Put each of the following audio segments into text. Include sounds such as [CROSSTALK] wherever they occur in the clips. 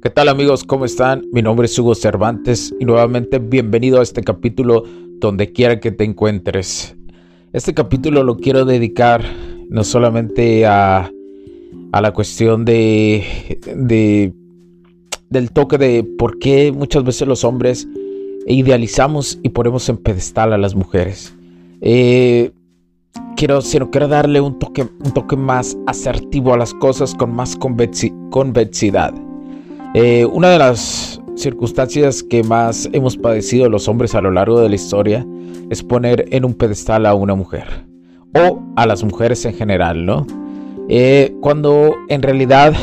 ¿Qué tal amigos? ¿Cómo están? Mi nombre es Hugo Cervantes y nuevamente bienvenido a este capítulo donde quiera que te encuentres. Este capítulo lo quiero dedicar no solamente a, a la cuestión de, de, del toque de por qué muchas veces los hombres idealizamos y ponemos en pedestal a las mujeres. Eh, quiero, quiero darle un toque, un toque más asertivo a las cosas con más convexidad. Eh, una de las circunstancias que más hemos padecido los hombres a lo largo de la historia es poner en un pedestal a una mujer o a las mujeres en general, ¿no? Eh, cuando en realidad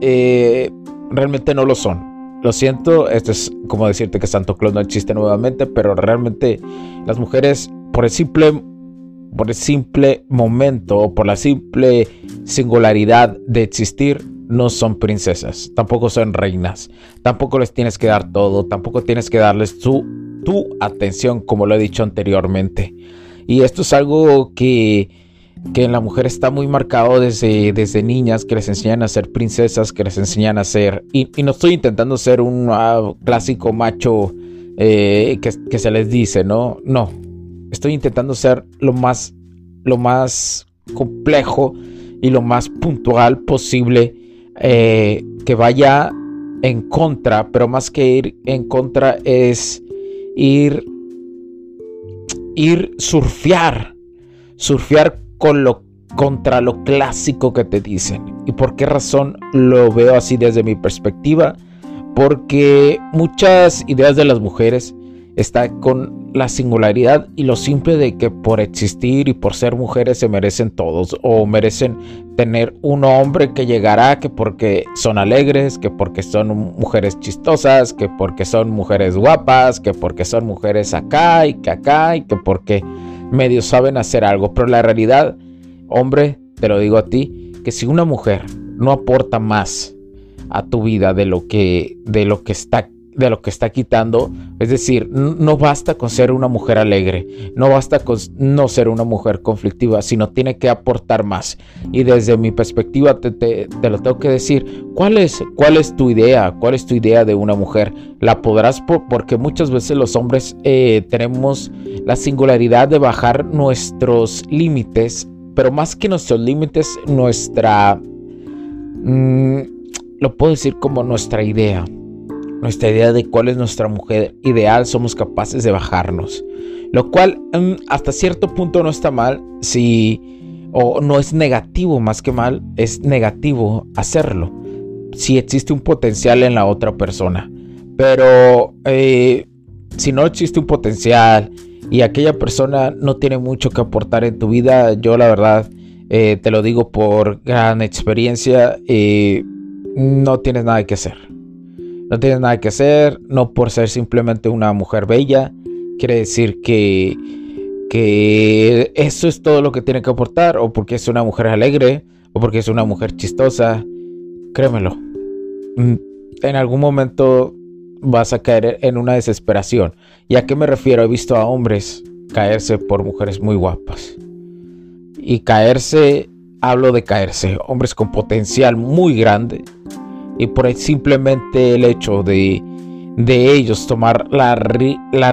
eh, realmente no lo son. Lo siento, esto es como decirte que Santo Claus no existe nuevamente, pero realmente las mujeres por el simple por el simple momento o por la simple singularidad de existir no son princesas, tampoco son reinas, tampoco les tienes que dar todo, tampoco tienes que darles tu, atención, como lo he dicho anteriormente. Y esto es algo que, que en la mujer está muy marcado desde, desde niñas, que les enseñan a ser princesas, que les enseñan a ser... Y, no estoy intentando ser un ah, clásico macho eh, que, que, se les dice, ¿no? No, estoy intentando ser lo más, lo más complejo y lo más puntual posible eh, que vaya en contra, pero más que ir en contra es ir, ir surfear, surfear con lo, contra lo clásico que te dicen. ¿Y por qué razón lo veo así desde mi perspectiva? Porque muchas ideas de las mujeres está con la singularidad y lo simple de que por existir y por ser mujeres se merecen todos o merecen tener un hombre que llegará que porque son alegres, que porque son mujeres chistosas, que porque son mujeres guapas, que porque son mujeres acá y que acá y que porque medio saben hacer algo, pero la realidad, hombre, te lo digo a ti, que si una mujer no aporta más a tu vida de lo que de lo que está de lo que está quitando. Es decir, no basta con ser una mujer alegre, no basta con no ser una mujer conflictiva, sino tiene que aportar más. Y desde mi perspectiva te, lo tengo que decir, ¿cuál es, ¿cuál es tu idea? ¿Cuál es tu idea de una mujer? ¿La podrás? porque muchas veces los hombres eh, tenemos la singularidad de bajar nuestros límites, pero más que nuestros límites, nuestra... Mm, lo puedo decir como nuestra idea nuestra idea de cuál es nuestra mujer ideal, somos capaces de bajarnos. Lo cual mm, hasta cierto punto no está mal si o no es negativo más que mal, es negativo hacerlo. Si existe un potencial en la otra persona. Pero eh, si no existe un potencial y aquella persona no tiene mucho que aportar en tu vida, yo la verdad eh, te lo digo por gran experiencia, eh, no tienes nada que hacer. No tienes nada que hacer, no por ser simplemente una mujer bella, quiere decir que, que eso es todo lo que tiene que aportar, o porque es una mujer alegre, o porque es una mujer chistosa. Créemelo, mm, en algún momento vas a caer en una desesperación. ¿Y a qué me refiero? He visto a hombres caerse por mujeres muy guapas. Y caerse, hablo de caerse, hombres con potencial muy grande, y por ahí simplemente el hecho de, de ellos tomar las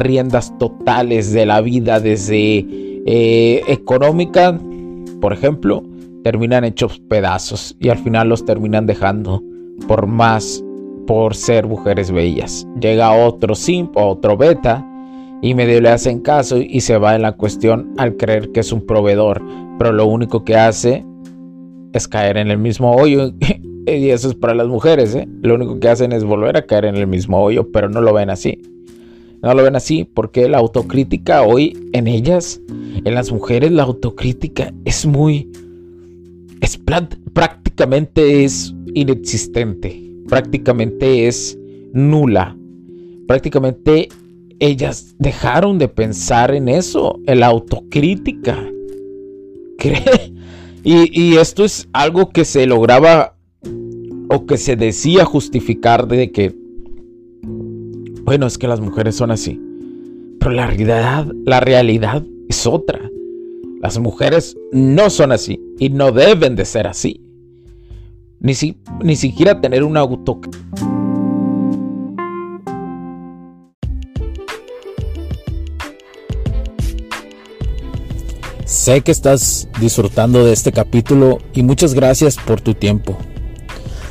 riendas totales de la vida desde eh, económica, por ejemplo, terminan hechos pedazos y al final los terminan dejando por más por ser mujeres bellas. Llega otro simp o otro beta y medio le hacen caso y se va en la cuestión al creer que es un proveedor, pero lo único que hace es caer en el mismo hoyo y eso es para las mujeres, ¿eh? Lo único que hacen es volver a caer en el mismo hoyo, pero no lo ven así. No lo ven así porque la autocrítica hoy en ellas, en las mujeres, la autocrítica es muy... Es prácticamente es inexistente, prácticamente es nula. Prácticamente ellas dejaron de pensar en eso, en la autocrítica. [LAUGHS] ¿Cree? Y, esto es algo que se lograba o que se decía justificar de que, bueno, es que las mujeres son así. Pero la realidad, la realidad es otra. Las mujeres no son así y no deben de ser así. Ni, si, ni siquiera tener una auto... Sé que estás disfrutando de este capítulo y muchas gracias por tu tiempo.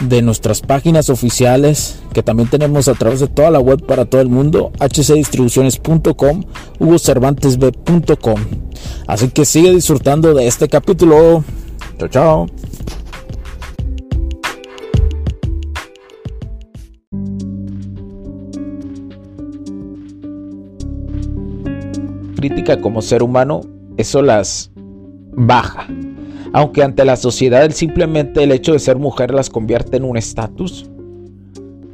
de nuestras páginas oficiales que también tenemos a través de toda la web para todo el mundo, hcdistribuciones.com, hugocervantesb.com. Así que sigue disfrutando de este capítulo. Chao, chao. crítica como ser humano, eso las baja. Aunque ante la sociedad simplemente el hecho de ser mujer las convierte en un estatus.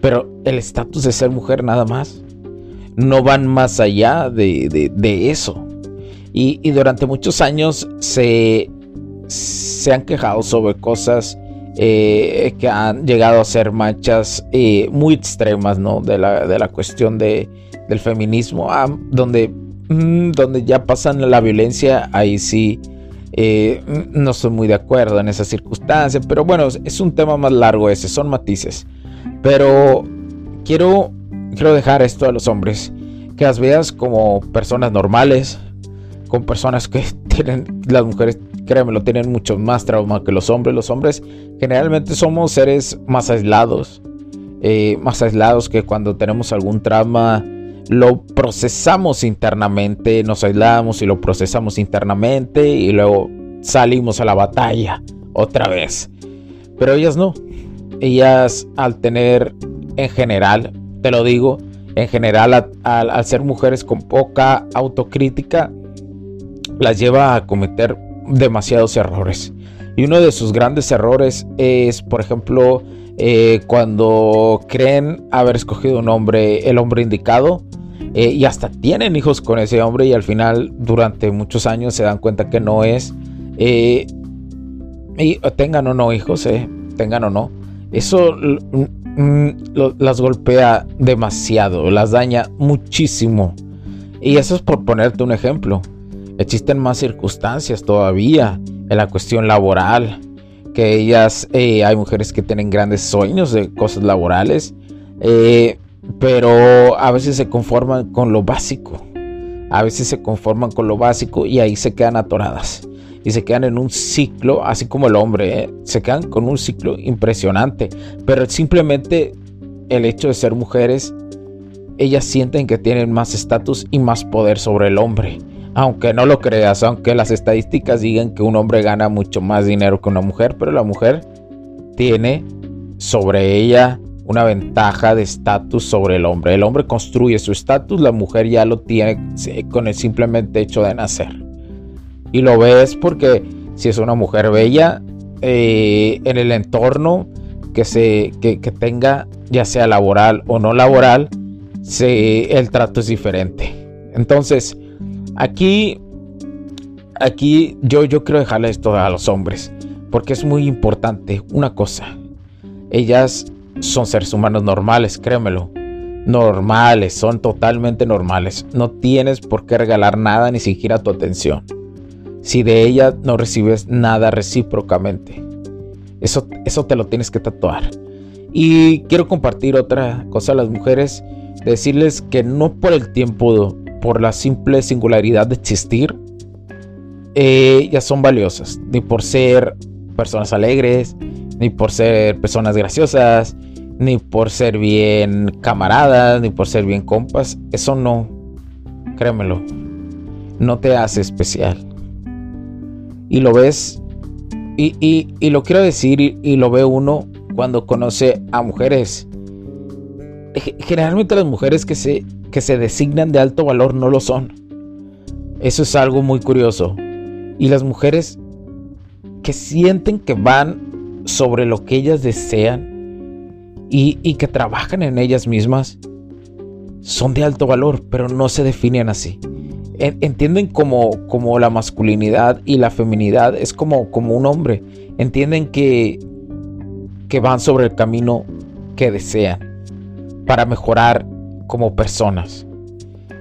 Pero el estatus de ser mujer nada más. No van más allá de, eso. Y, durante muchos años se, se han quejado sobre cosas eh, que han llegado a ser manchas eh, muy extremas, ¿no? De la, de la cuestión de, del feminismo, ah, donde donde ya pasan la violencia, ahí sí eh, no estoy muy de acuerdo en esa circunstancia, pero bueno, es un tema más largo ese, son matices. Pero quiero, quiero dejar esto a los hombres, que las veas como personas normales, con personas que [LAUGHS] tienen, las mujeres, créanme, lo tienen mucho más trauma que los hombres. Los hombres generalmente somos seres más aislados, eh, más aislados que cuando tenemos algún trauma lo procesamos internamente, nos aislamos y lo procesamos internamente y luego salimos a la batalla otra vez. Pero ellas no. Ellas al tener en general, te lo digo, en general al ser mujeres con poca autocrítica, las lleva a cometer demasiados errores. Y uno de sus grandes errores es, por ejemplo, eh, cuando creen haber escogido un hombre, el hombre indicado, eh, y hasta tienen hijos con ese hombre y al final durante muchos años se dan cuenta que no es. Eh, tengan o no hijos, tengan o no. Eso mm, las golpea demasiado, las daña muchísimo. Y eso es por ponerte un ejemplo. Existen más circunstancias todavía en la cuestión laboral. Que ellas, hay mujeres que tienen grandes sueños de cosas laborales. Eh, pero a veces se conforman con lo básico. A veces se conforman con lo básico y ahí se quedan atoradas. Y se quedan en un ciclo, así como el hombre, ¿eh? se quedan con un ciclo impresionante. Pero simplemente el hecho de ser mujeres, ellas sienten que tienen más estatus y más poder sobre el hombre. Aunque no lo creas, aunque las estadísticas digan que un hombre gana mucho más dinero que una mujer, pero la mujer tiene sobre ella una ventaja de estatus sobre el hombre. El hombre construye su estatus, la mujer ya lo tiene con el simplemente hecho de nacer. Y lo ves porque si es una mujer bella, eh, en el entorno que, se, que, tenga, ya sea laboral o no laboral, el trato es diferente. Entonces, aquí, aquí yo, yo quiero dejarle esto a los hombres, porque es muy importante una cosa. Ellas son seres humanos normales, créemelo. Normales, son totalmente normales. No tienes por qué regalar nada, ni siquiera tu atención. Si de ella no recibes nada recíprocamente. Eso, eso te lo tienes que tatuar. Y quiero compartir otra cosa a las mujeres, decirles que no por el tiempo, por la simple singularidad de existir, eh, ya son valiosas, ni por ser personas alegres, ni por ser personas graciosas, ni por ser bien camaradas, ni por ser bien compas. Eso no, créemelo, no te hace especial. Y lo ves, y, lo quiero decir, y, lo ve uno cuando conoce a mujeres. Generalmente las mujeres que se, que se designan de alto valor no lo son. Eso es algo muy curioso. Y las mujeres que sienten que van sobre lo que ellas desean y, que trabajan en ellas mismas son de alto valor, pero no se definen así. Entienden como, como la masculinidad y la feminidad es como, como un hombre. Entienden que, que van sobre el camino que desean para mejorar como personas.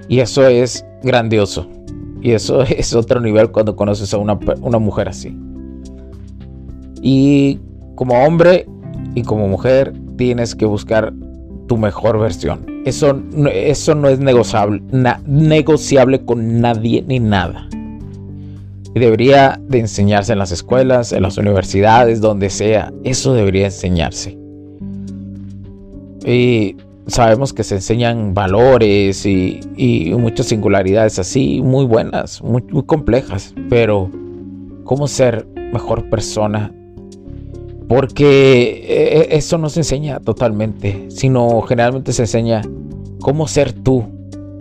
Y eso es grandioso. Y eso [LAUGHS] es otro nivel cuando conoces a una, una mujer así. Y como hombre y como mujer tienes que buscar tu mejor versión. Eso, eso no es negociable, negociable con nadie ni nada. Debería de enseñarse en las escuelas, en las universidades, donde sea. Eso debería enseñarse. Y sabemos que se enseñan valores y, muchas singularidades así, muy buenas, muy, complejas. Pero, ¿cómo ser mejor persona porque eh, eh, eso no se enseña totalmente, sino generalmente se enseña cómo ser tú.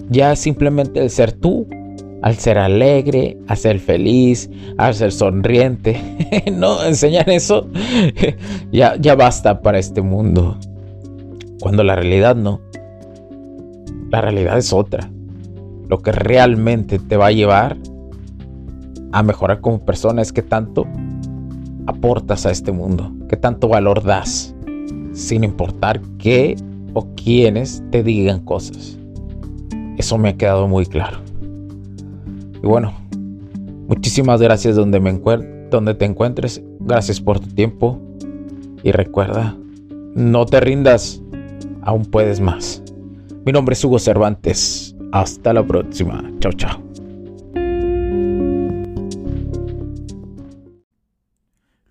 Ya simplemente el ser tú, al ser alegre, a ser feliz, a ser sonriente. [LAUGHS] no, enseñar eso [LAUGHS] ya, ya basta para este mundo. Cuando la realidad no. La realidad es otra. Lo que realmente te va a llevar a mejorar como persona es que tanto aportas a este mundo, qué tanto valor das, sin importar qué o quiénes te digan cosas. Eso me ha quedado muy claro. Y bueno, muchísimas gracias donde, me donde te encuentres. Gracias por tu tiempo. Y recuerda, no te rindas, aún puedes más. Mi nombre es Hugo Cervantes. Hasta la próxima. Chao, chao.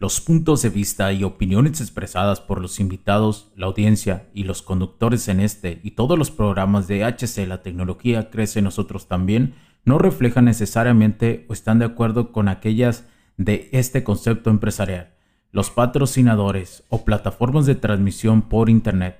Los puntos de vista y opiniones expresadas por los invitados, la audiencia y los conductores en este y todos los programas de HC La Tecnología Crece Nosotros también no reflejan necesariamente o están de acuerdo con aquellas de este concepto empresarial, los patrocinadores o plataformas de transmisión por Internet.